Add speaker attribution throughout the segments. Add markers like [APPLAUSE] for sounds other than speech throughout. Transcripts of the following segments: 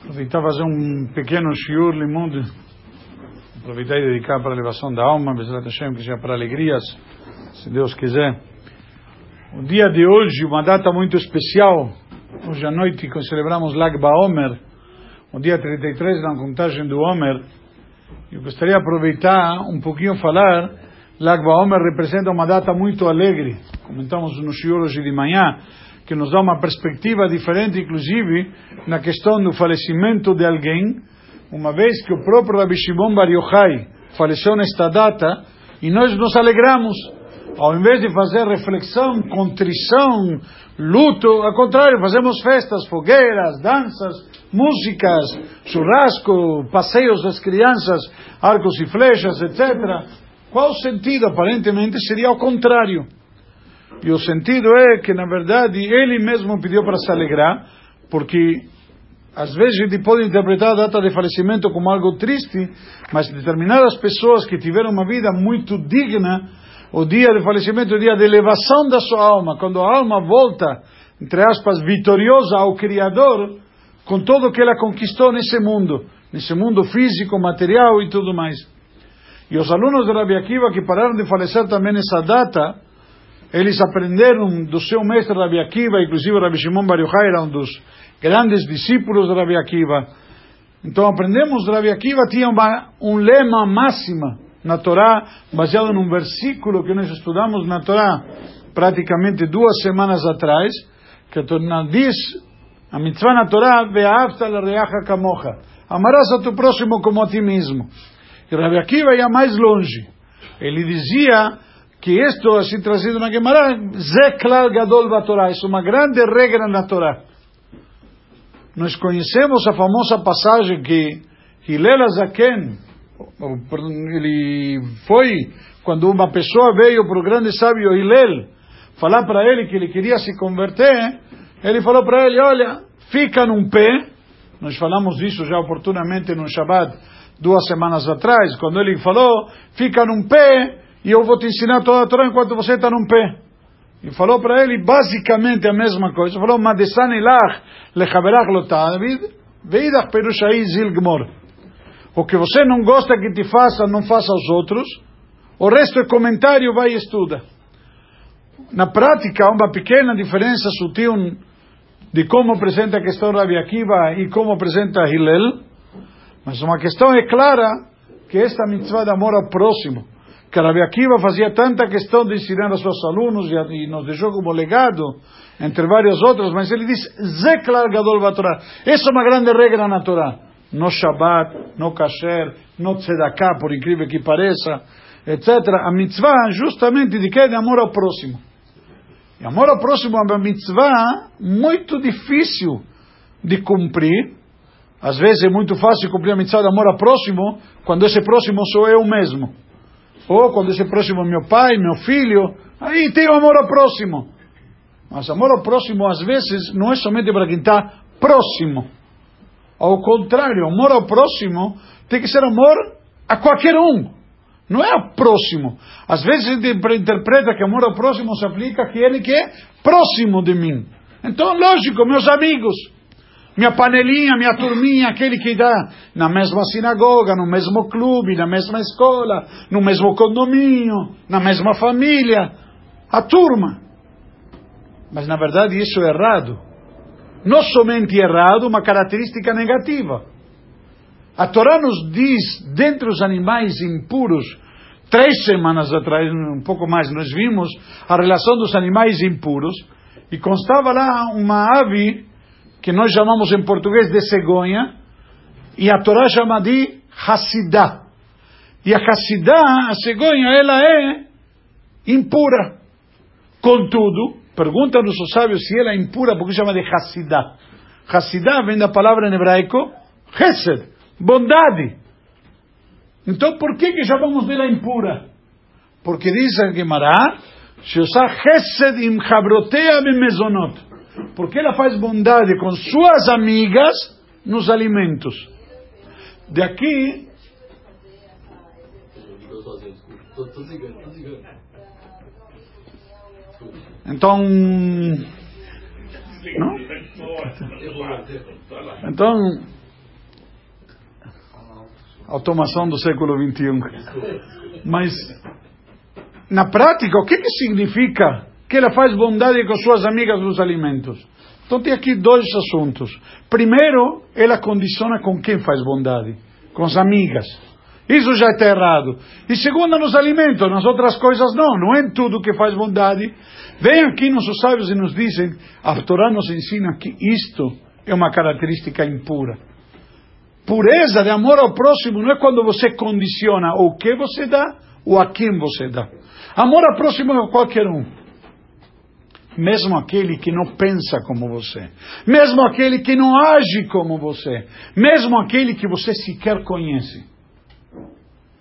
Speaker 1: Aproveitar fazer um pequeno shiur limud. Aproveitar e dedicar para a elevação da alma, Bezerra que seja para alegrias, se Deus quiser. O dia de hoje, uma data muito especial. Hoje à noite celebramos Lag BaOmer, o dia 33 da contagem do Omer. Eu gostaria de aproveitar um pouquinho falar. Lag BaOmer representa uma data muito alegre. Comentamos no shiur hoje de manhã que nos dá uma perspectiva diferente, inclusive, na questão do falecimento de alguém, uma vez que o próprio Rabbi Shimon Bar Yochai faleceu nesta data, e nós nos alegramos, ao invés de fazer reflexão, contrição, luto, ao contrário, fazemos festas, fogueiras, danças, músicas, churrasco, passeios das crianças, arcos e flechas, etc. Qual sentido? Aparentemente seria ao contrário. E o sentido é que, na verdade, ele mesmo pediu para se alegrar, porque às vezes a gente pode interpretar a data de falecimento como algo triste, mas determinadas pessoas que tiveram uma vida muito digna, o dia de falecimento é o dia de elevação da sua alma, quando a alma volta, entre aspas, vitoriosa ao Criador, com tudo que ela conquistou nesse mundo, nesse mundo físico, material e tudo mais. E os alunos de Rabi Akiva que pararam de falecer também nessa data, eles aprenderam do seu mestre Rabi Akiva, inclusive Rabi Shimon Bar Yochai era um dos grandes discípulos de Rabi Akiva. Então aprendemos, Rabi Akiva tinha uma, um lema máxima na Torá, baseado num versículo que nós estudamos na Torá praticamente duas semanas atrás, que a Torá diz, a mitzvah na Torá, Ve'avta l'reacha kamocha, amarás a tu próximo como a ti mesmo. E Rabi Akiva ia mais longe. Ele dizia que isto, assim trazido na Gemara, Zeklal Gadol Torá, é uma grande regra na Torá. Nós conhecemos a famosa passagem que Hillel Azaken, ele foi, quando uma pessoa veio para o grande sábio Hillel, falar para ele que ele queria se converter, ele falou para ele, olha, fica num pé, nós falamos disso já oportunamente no Shabbat, duas semanas atrás, quando ele falou, fica num pé, e eu vou te ensinar toda a Torá enquanto você está num pé. E falou para ele basicamente a mesma coisa. Falou, Madesan ilach lechaberach perushai zil gmor. O que você não gosta que te faça, não faça aos outros. O resto é comentário, vai e estuda. Na prática, uma pequena diferença sutil de como apresenta a questão Rabi Akiva e como apresenta Hillel. Mas uma questão é clara, que esta mitzvah de amor ao próximo, que Rabbi Akiva fazia tanta questão de ensinar aos seus alunos e, nos deixou como legado, entre vários outros, mas ele diz, Zeklar Gadol Batorá. Essa é uma grande regra na Torá. No Shabbat, no Kasher, no Tzedakah, por incrível que pareça, etc. A mitzvah justamente de que? De amor ao próximo. E amor ao próximo é uma mitzvah muito difícil de cumprir. Às vezes é muito fácil cumprir a mitzvah de amor ao próximo, quando esse próximo sou eu mesmo. Ou quando esse próximo é meu pai, meu filho, aí tem o amor ao próximo. Mas amor ao próximo, às vezes, não é somente para quem está próximo. Ao contrário, amor ao próximo tem que ser amor a qualquer um. Não é ao próximo. Às vezes a gente interpreta que amor ao próximo se aplica àquele que é próximo de mim. Então, lógico, meus amigos minha panelinha, minha turminha, aquele que dá na mesma sinagoga, no mesmo clube, na mesma escola, no mesmo condomínio, na mesma família, a turma. Mas na verdade isso é errado. Não somente errado, uma característica negativa. A Torá nos diz, dentre os animais impuros, três semanas atrás, um pouco mais, nós vimos a relação dos animais impuros, e constava lá uma ave que nós chamamos em português de cegonha, e a Torá chama de Hassidah. E a Hassidah, a cegonha, ela é impura. Contudo, pergunta-nos os sábios se ela é impura, porque chama de Hassidah. Hassidah vem da palavra em hebraico Hesed, bondade. Então, por que que chamamos dela impura? Porque diz a Gemara, Shosah Hesed im Chabrotea mezonot porque ela faz bondade com suas amigas nos alimentos. De aqui. Então, Não? Então, automação do século XXI. Mas, na prática, o que, que significa que ela faz bondade com suas amigas nos alimentos? Então tem aqui dois assuntos. Primeiro, ela condiciona com quem faz bondade. Com as amigas. Isso já está errado. E segundo, nos alimentos, nas outras coisas não. Não é tudo que faz bondade. Vem aqui nossos sábios e nos dizem, a Torá nos ensina que isto é uma característica impura. Pureza de amor ao próximo não é quando você condiciona o que você dá ou a quem você dá. Amor ao próximo é qualquer um. Mesmo aquele que não pensa como você. Mesmo aquele que não age como você. Mesmo aquele que você sequer conhece.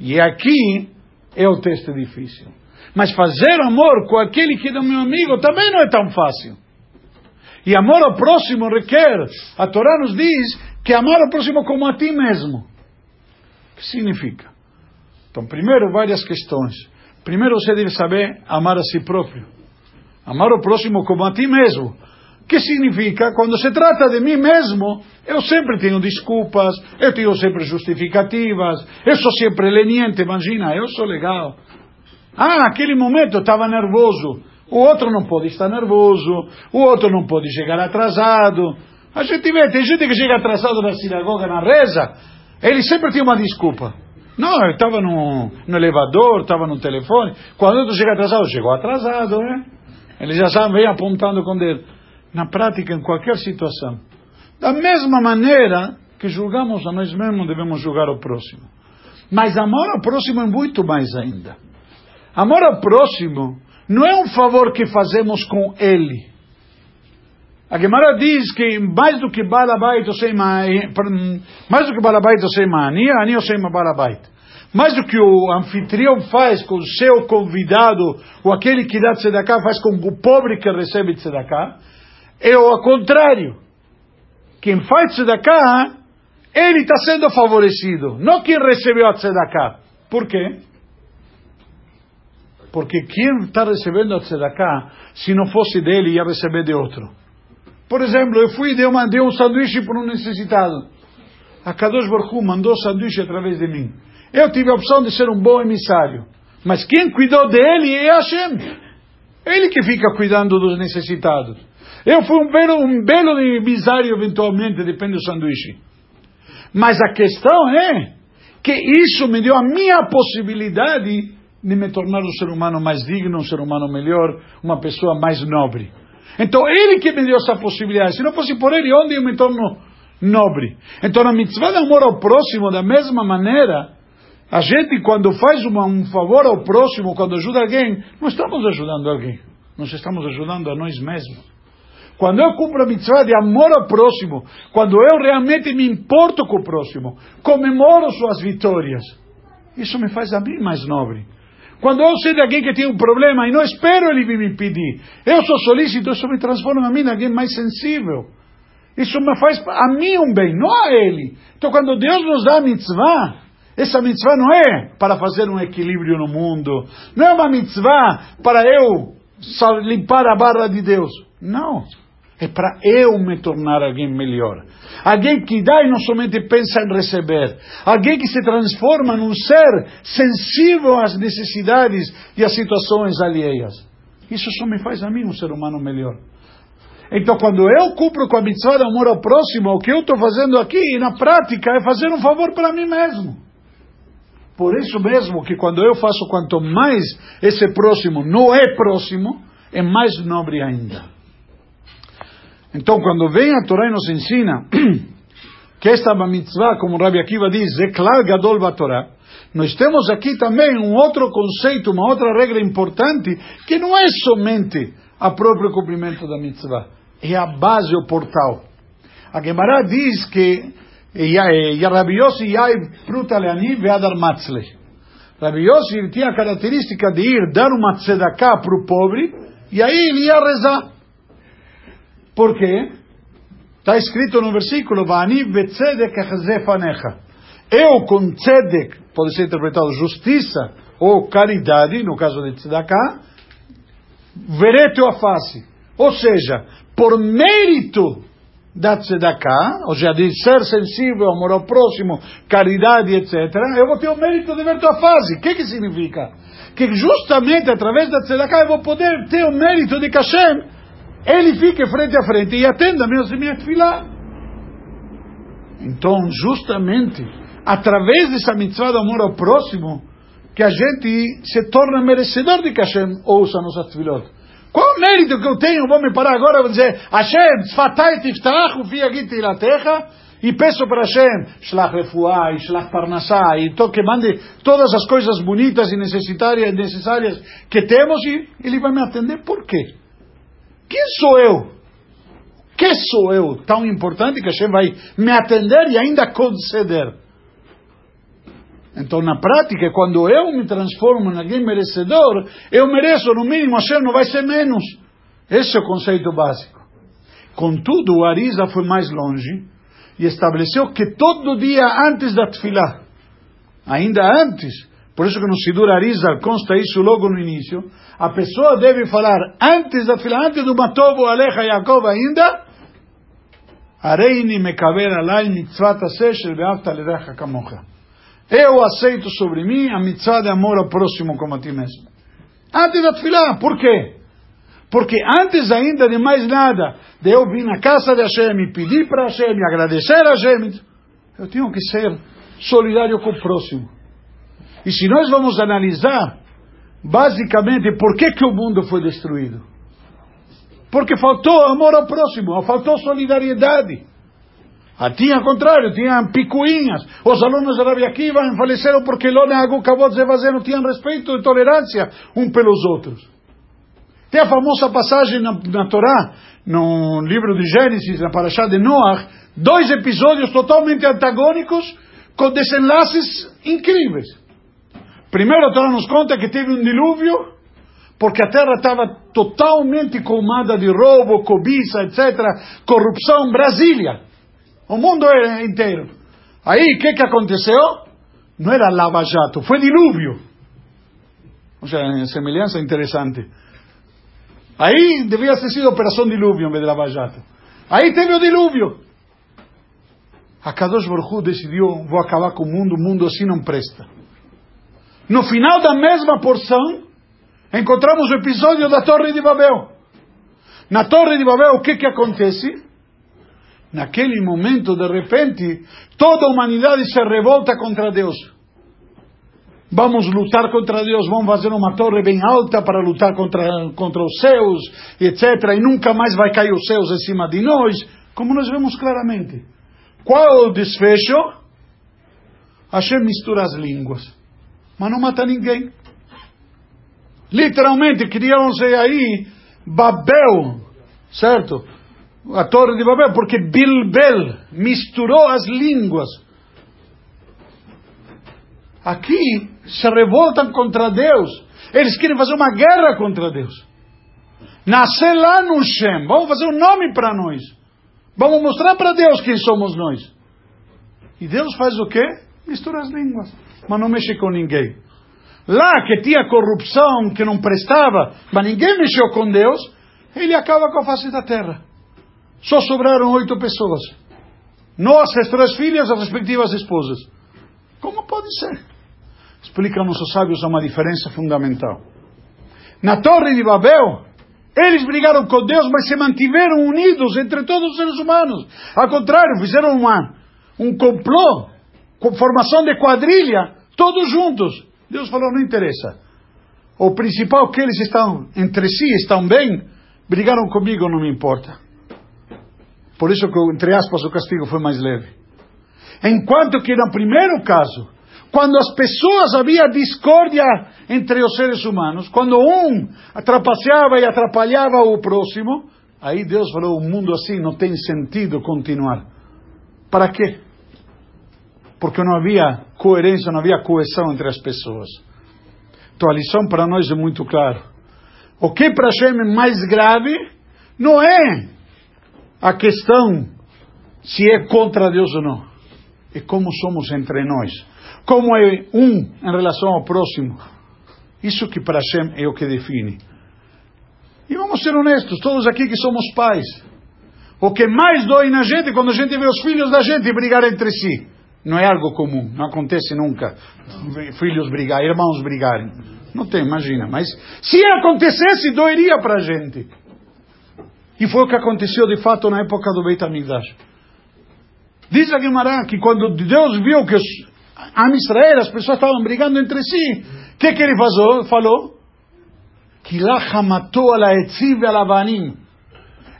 Speaker 1: E aqui é o teste difícil. Mas fazer amor com aquele que é meu amigo também não é tão fácil. E amor ao próximo requer, a Torá nos diz que amar ao próximo como a ti mesmo. O que significa? Então, primeiro, várias questões. Primeiro, você deve saber amar a si próprio. Amar o próximo como a ti mesmo. Que significa? Quando se trata de mim mesmo, eu sempre tenho desculpas, eu tenho sempre justificativas, eu sou sempre leniente, imagina, eu sou legal. Ah, naquele momento eu estava nervoso. O outro não pode estar nervoso, o outro não pode chegar atrasado. A gente vê, tem gente que chega atrasado na sinagoga, na reza, ele sempre tem uma desculpa. Não, eu estava no, no elevador, estava no telefone. Quando eu chego atrasado, chegou atrasado, né? Ele já sabe, vem apontando com o dedo. Na prática, em qualquer situação. Da mesma maneira que julgamos a nós mesmos, devemos julgar o próximo. Mas amor ao próximo é muito mais ainda. Amor ao próximo não é um favor que fazemos com ele. A Gemara diz que mais do que balabait eu sei mais do que balabait eu sei mania, ani eu sei balabait. Mais do que o anfitrião faz com o seu convidado, ou aquele que dá tzedakah faz com o pobre que recebe tzedakah, é o contrário. Quem faz tzedakah, ele está sendo favorecido, não quem recebeu a tzedakah. Por quê? Porque quem está recebendo a tzedakah, se não fosse dele, ia receber de outro. Por exemplo, eu fui e dei, uma, dei um sanduíche para um necessitado. A Kadosh Baruch mandou sanduíche através de mim. Eu tive a opção de ser um bom emissário. Mas quem cuidou dele é Hashem. Ele que fica cuidando dos necessitados. Eu fui um belo, um belo emissário, eventualmente, depende do sanduíche. Mas a questão é que isso me deu a minha possibilidade de me tornar um ser humano mais digno, um ser humano melhor, uma pessoa mais nobre. Então ele que me deu essa possibilidade. Se não fosse por ele, onde eu me torno nobre? Então a mitzvah de amor ao próximo, da mesma maneira, a gente quando faz uma, um favor ao próximo, quando ajuda alguém, não estamos ajudando alguém. Nós estamos ajudando a nós mesmos. Quando eu cumpro a mitzvah de amor ao próximo, quando eu realmente me importo com o próximo, comemoro suas vitórias, isso me faz a mim mais nobre. Quando eu sei de alguém que tem um problema e não espero ele me pedir, eu sou solícito, isso me transforma a mim em alguém mais sensível. Isso me faz a mim um bem, não a ele. Então, quando Deus nos dá a mitzvah, essa mitzvah não é para fazer um equilíbrio no mundo, não é uma mitzvah para eu limpar a barra de Deus. Não. É para eu me tornar alguém melhor. Alguém que dá e não somente pensa em receber. Alguém que se transforma num ser sensível às necessidades e às situações alheias. Isso só me faz a mim um ser humano melhor. Então, quando eu cumpro com a mitzvah de amor ao próximo, o que eu estou fazendo aqui, na prática, é fazer um favor para mim mesmo. Por isso mesmo que quando eu faço quanto mais esse próximo não é próximo, é mais nobre ainda. Então, quando vem a Torá e nos ensina [CLEARS THROAT] que esta mitzvah, como o Rabi Akiva diz, é gadol Torá, nós temos aqui também um outro conceito, uma outra regra importante, que não é somente a próprio cumprimento da mitzvah, é a base, o portal. A Gemara diz que Rabi Yossi yai pruta leani veadar matzle. Rabi Yossi tinha a característica de ir dar uma tzedakah para o pobre, e aí ele ia rezar. Por quê? Está escrito no versículo, Eu com tzedek, pode ser interpretado justiça ou caridade, no caso de tzedakah, verei tua face. Ou seja, por mérito da tzedakah, ou seja, de ser sensível, amor ao próximo, caridade, etc., eu vou ter o mérito de ver tua fase. O que, que significa? Que justamente através da tzedakah eu vou poder ter o mérito de que Hashem, ele fique frente a frente e atenda meus minha tefilá. Então, justamente, através dessa mitzvah do amor ao próximo, que a gente se torna merecedor de que Hashem ouça nossas tefilot. Qual mérito que eu tenho? Vou me parar agora e dizer, Hashem, Sfatai Tiftach, Ufi Agit Ilatecha, e peço para Hashem, Shlach Refuah, Shlach Parnassá, e to, que mande todas as coisas bonitas e necessárias, necessárias que temos, e ele vai me atender. Por quê? Quem sou eu? Que sou eu tão importante que Hashem vai me atender e ainda conceder? Então, na prática, quando eu me transformo em alguém merecedor, eu mereço, no mínimo, Hashem não vai ser menos. Esse é o conceito básico. Contudo, o Arisa foi mais longe e estabeleceu que todo dia antes da tefilá, ainda antes, por isso que no Sidur Arisa consta isso logo no início, a pessoa deve falar antes da tefilá, antes do Matovo Aleja Yaakov ainda, Areini mekaber alai mitzvata seshel ve'avta lerecha kamocha. Eu aceito sobre mim a mitzvah de amor ao próximo como a ti mesmo. Antes da tefilá, por quê? Porque antes ainda de mais nada, de eu vir na casa de Hashem e pedir para Hashem e agradecer a Hashem, eu tenho que ser solidário com o próximo. E se nós vamos analisar, basicamente, por que, que o mundo foi destruído? Porque faltou amor ao próximo, faltou solidariedade. Ah, tinha contrário, tinham picuinhas. Os alunos de Rabi Akiva faleceram porque Lona acabou de fazer, não tinham respeito e tolerância um pelos outros. Tem a famosa passagem na, na Torá, no livro de Gênesis, na Parashá de Noach, dois episódios totalmente antagônicos, com desenlaces incríveis. Primeiro a Torá nos conta que teve um dilúvio, porque a terra estava totalmente colmada de roubo, cobiça, etc., corrupção, Brasília. O mundo inteiro. Aí, o que, que aconteceu? Não era lava-jato, foi dilúvio. Ou seja, semelhança interessante. Aí devia ter sido operação dilúvio em vez de lava-jato. Aí teve o dilúvio. A Kadosh Baruch decidiu, vou acabar com o mundo, o mundo assim não presta. No final da mesma porção, encontramos o episódio da Torre de Babel. Na Torre de Babel, o que que acontece? Naquele momento, de repente, toda a humanidade se revolta contra Deus. Vamos lutar contra Deus, vamos fazer uma torre bem alta para lutar contra, contra os céus, etc. E nunca mais vai cair os céus em cima de nós, como nós vemos claramente. Qual é o desfecho? Hashem mistura as línguas, mas não mata ninguém. Literalmente, criaram-se aí Babel, certo? A Torre de Babel, porque Bilbel misturou as línguas. Aqui se revoltam contra Deus. Eles querem fazer uma guerra contra Deus. Nascer lá no Shem. Vamos fazer um nome para nós. Vamos mostrar para Deus quem somos nós. E Deus faz o quê? Mistura as línguas. Mas não mexe com ninguém. Lá que tinha corrupção, que não prestava, mas ninguém mexeu com Deus, ele acaba com a face da terra. Só sobraram oito pessoas. Nossas três filhas, as respectivas esposas. Como pode ser? Explicam nossos sábios uma diferença fundamental. Na Torre de Babel, eles brigaram com Deus, mas se mantiveram unidos entre todos os seres humanos. Ao contrário, fizeram uma, um complô, com formação de quadrilha, todos juntos. Deus falou: não interessa. O principal que eles estão entre si, estão bem, brigaram comigo, não me importa. Por isso que, entre aspas, o castigo foi mais leve. Enquanto que no primeiro caso, quando as pessoas havia discórdia entre os seres humanos, quando um atrapalhava e atrapalhava o próximo, aí Deus falou: o mundo assim não tem sentido continuar. Para quê? Porque não havia coerência, não havia coesão entre as pessoas. Então a lição para nós é muito clara. O que para Hashem é mais grave não é a questão se é contra Deus ou não. É como somos entre nós. Como é um em relação ao próximo. Isso que para Hashem é o que define. E vamos ser honestos, todos aqui que somos pais. O que mais dói na gente quando a gente vê os filhos da gente brigar entre si. Não é algo comum, não acontece nunca. Filhos brigarem, irmãos brigarem. Não tem, imagina. Mas se acontecesse, doeria para a gente. E foi o que aconteceu de fato na época do Beit HaMikdash. Diz a Guimarães que quando Deus viu que os Am Israel, as pessoas estavam brigando entre si, o que, que ele falou? falou? Que lá a Etziv e a Lavanim.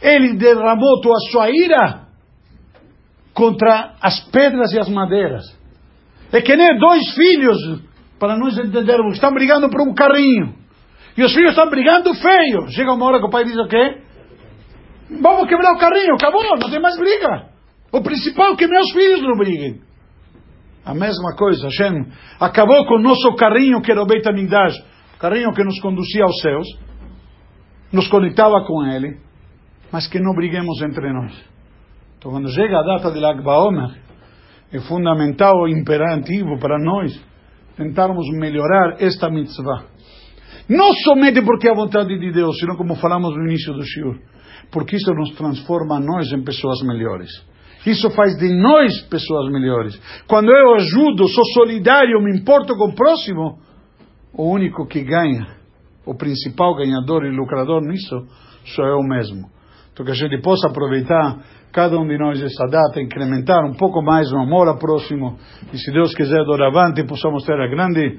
Speaker 1: Ele derramou toda a sua ira contra as pedras e as madeiras. É que nem dois filhos, para nós entendermos, estão brigando por um carrinho. E os filhos estão brigando feio. Chega uma hora que o pai diz o quê? Vamos quebrar o carrinho, acabou, não tem mais briga. O principal é que meus filhos não briguem. A mesma coisa, Hashem acabou com o nosso carrinho que era o Beit HaMikdash, carrinho que nos conduzia aos céus, nos conectava com ele, mas que não briguemos entre nós. Então, quando chega a data de Lag BaOmer, é fundamental imperativo para nós tentarmos melhorar esta mitzvah. Não somente porque é a vontade de Deus, sino como falamos no início do Shiur porque isso nos transforma a nós em pessoas melhores. Isso faz de nós pessoas melhores. Quando eu ajudo, sou solidário, me importo com o próximo, o único que ganha, o principal ganhador e lucrador nisso, sou eu mesmo. Então que a gente possa aproveitar cada um de nós essa data, incrementar um pouco mais o amor ao próximo, e se Deus quiser, doravante, possamos ter a grande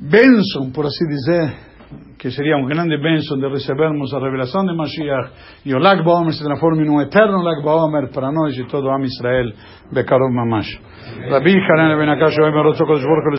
Speaker 1: bênção, por assim dizer, que seria um grande bênção de recebermos a revelação de Mashiach e o Lag Baomer se transforme num eterno Lag Baomer para nós e todo Am Israel, Bekarov Mamash. Rabbi Hanan Ben Akash,